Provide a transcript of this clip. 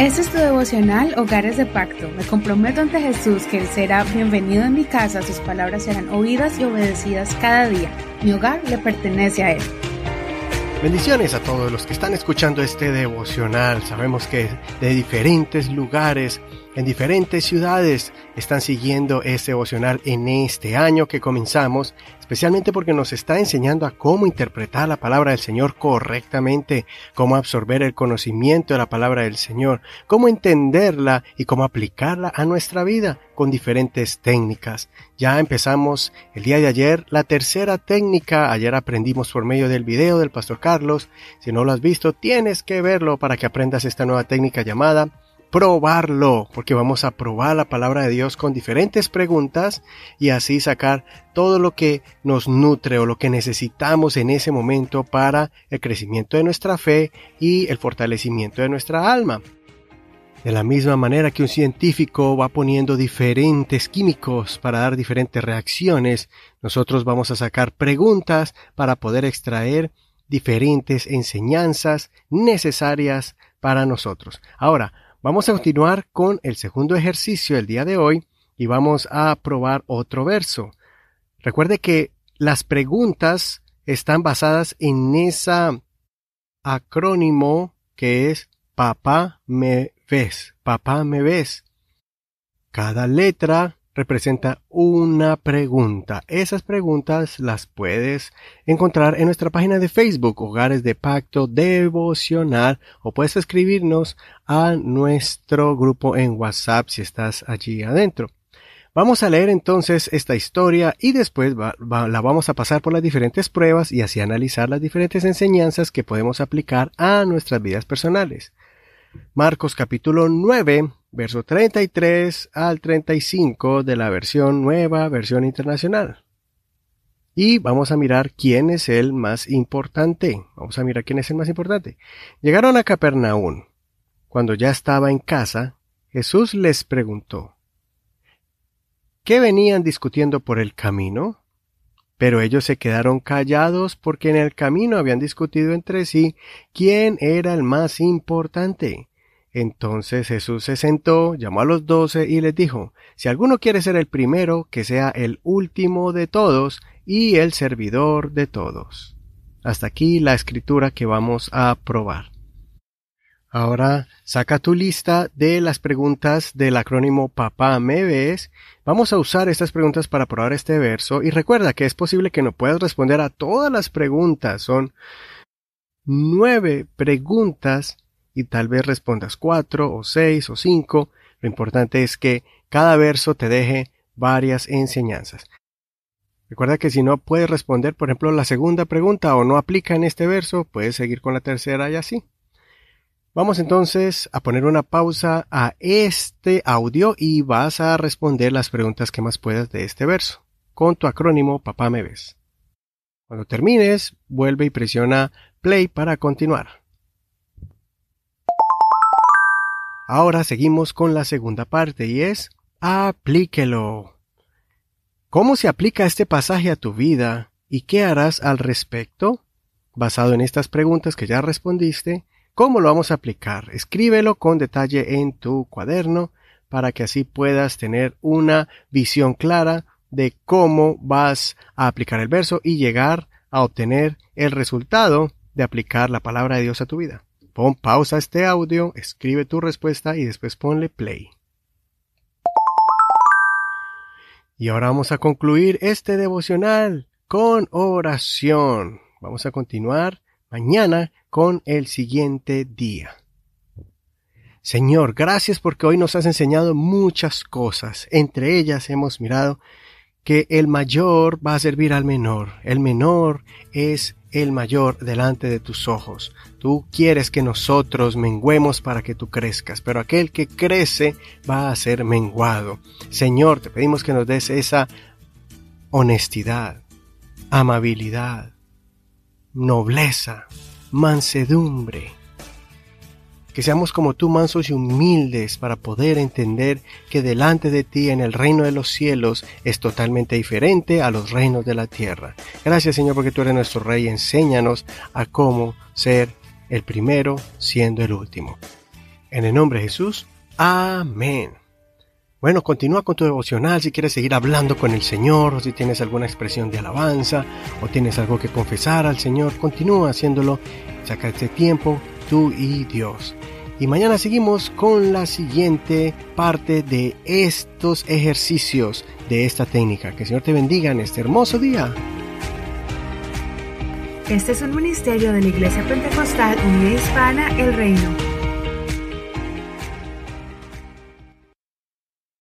Este es tu devocional Hogares de Pacto. Me comprometo ante Jesús que Él será bienvenido en mi casa, sus palabras serán oídas y obedecidas cada día. Mi hogar le pertenece a Él. Bendiciones a todos los que están escuchando este devocional. Sabemos que de diferentes lugares, en diferentes ciudades, están siguiendo este devocional en este año que comenzamos especialmente porque nos está enseñando a cómo interpretar la palabra del Señor correctamente, cómo absorber el conocimiento de la palabra del Señor, cómo entenderla y cómo aplicarla a nuestra vida con diferentes técnicas. Ya empezamos el día de ayer la tercera técnica, ayer aprendimos por medio del video del Pastor Carlos, si no lo has visto tienes que verlo para que aprendas esta nueva técnica llamada probarlo, porque vamos a probar la palabra de Dios con diferentes preguntas y así sacar todo lo que nos nutre o lo que necesitamos en ese momento para el crecimiento de nuestra fe y el fortalecimiento de nuestra alma. De la misma manera que un científico va poniendo diferentes químicos para dar diferentes reacciones, nosotros vamos a sacar preguntas para poder extraer diferentes enseñanzas necesarias para nosotros. Ahora, Vamos a continuar con el segundo ejercicio del día de hoy y vamos a probar otro verso. Recuerde que las preguntas están basadas en esa acrónimo que es papá me ves, papá me ves. Cada letra representa una pregunta. Esas preguntas las puedes encontrar en nuestra página de Facebook, Hogares de Pacto Devocional, o puedes escribirnos a nuestro grupo en WhatsApp si estás allí adentro. Vamos a leer entonces esta historia y después la vamos a pasar por las diferentes pruebas y así analizar las diferentes enseñanzas que podemos aplicar a nuestras vidas personales. Marcos capítulo 9, verso 33 al 35 de la versión nueva, versión internacional. Y vamos a mirar quién es el más importante. Vamos a mirar quién es el más importante. Llegaron a Capernaum. Cuando ya estaba en casa, Jesús les preguntó, ¿qué venían discutiendo por el camino? Pero ellos se quedaron callados porque en el camino habían discutido entre sí quién era el más importante. Entonces Jesús se sentó, llamó a los doce y les dijo, Si alguno quiere ser el primero, que sea el último de todos y el servidor de todos. Hasta aquí la escritura que vamos a probar. Ahora saca tu lista de las preguntas del acrónimo Papá me ves. Vamos a usar estas preguntas para probar este verso y recuerda que es posible que no puedas responder a todas las preguntas. Son nueve preguntas y tal vez respondas cuatro o seis o cinco. Lo importante es que cada verso te deje varias enseñanzas. Recuerda que si no puedes responder, por ejemplo, la segunda pregunta o no aplica en este verso, puedes seguir con la tercera y así. Vamos entonces a poner una pausa a este audio y vas a responder las preguntas que más puedas de este verso, con tu acrónimo Papá me ves. Cuando termines, vuelve y presiona play para continuar. Ahora seguimos con la segunda parte y es aplíquelo. ¿Cómo se aplica este pasaje a tu vida y qué harás al respecto? Basado en estas preguntas que ya respondiste, ¿cómo lo vamos a aplicar? Escríbelo con detalle en tu cuaderno para que así puedas tener una visión clara de cómo vas a aplicar el verso y llegar a obtener el resultado de aplicar la palabra de Dios a tu vida. Pon pausa este audio, escribe tu respuesta y después ponle play. Y ahora vamos a concluir este devocional con oración. Vamos a continuar mañana con el siguiente día. Señor, gracias porque hoy nos has enseñado muchas cosas. Entre ellas hemos mirado que el mayor va a servir al menor. El menor es el mayor delante de tus ojos. Tú quieres que nosotros menguemos para que tú crezcas, pero aquel que crece va a ser menguado. Señor, te pedimos que nos des esa honestidad, amabilidad, nobleza, mansedumbre, que seamos como tú mansos y humildes para poder entender que delante de ti en el reino de los cielos es totalmente diferente a los reinos de la tierra. Gracias Señor porque tú eres nuestro Rey, enséñanos a cómo ser el primero siendo el último. En el nombre de Jesús, amén. Bueno, continúa con tu devocional si quieres seguir hablando con el Señor, o si tienes alguna expresión de alabanza, o tienes algo que confesar al Señor, continúa haciéndolo, saca este tiempo, tú y Dios. Y mañana seguimos con la siguiente parte de estos ejercicios de esta técnica. Que el Señor te bendiga en este hermoso día. Este es un ministerio de la Iglesia Pentecostal Unida Hispana El Reino.